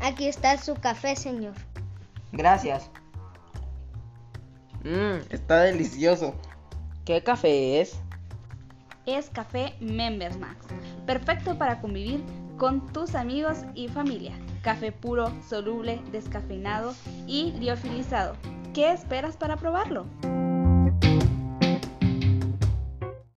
Aquí está su café, señor. Gracias. Mmm, está delicioso. ¿Qué café es? Es café Members Max. Perfecto para convivir con tus amigos y familia. Café puro, soluble, descafeinado y liofilizado. ¿Qué esperas para probarlo?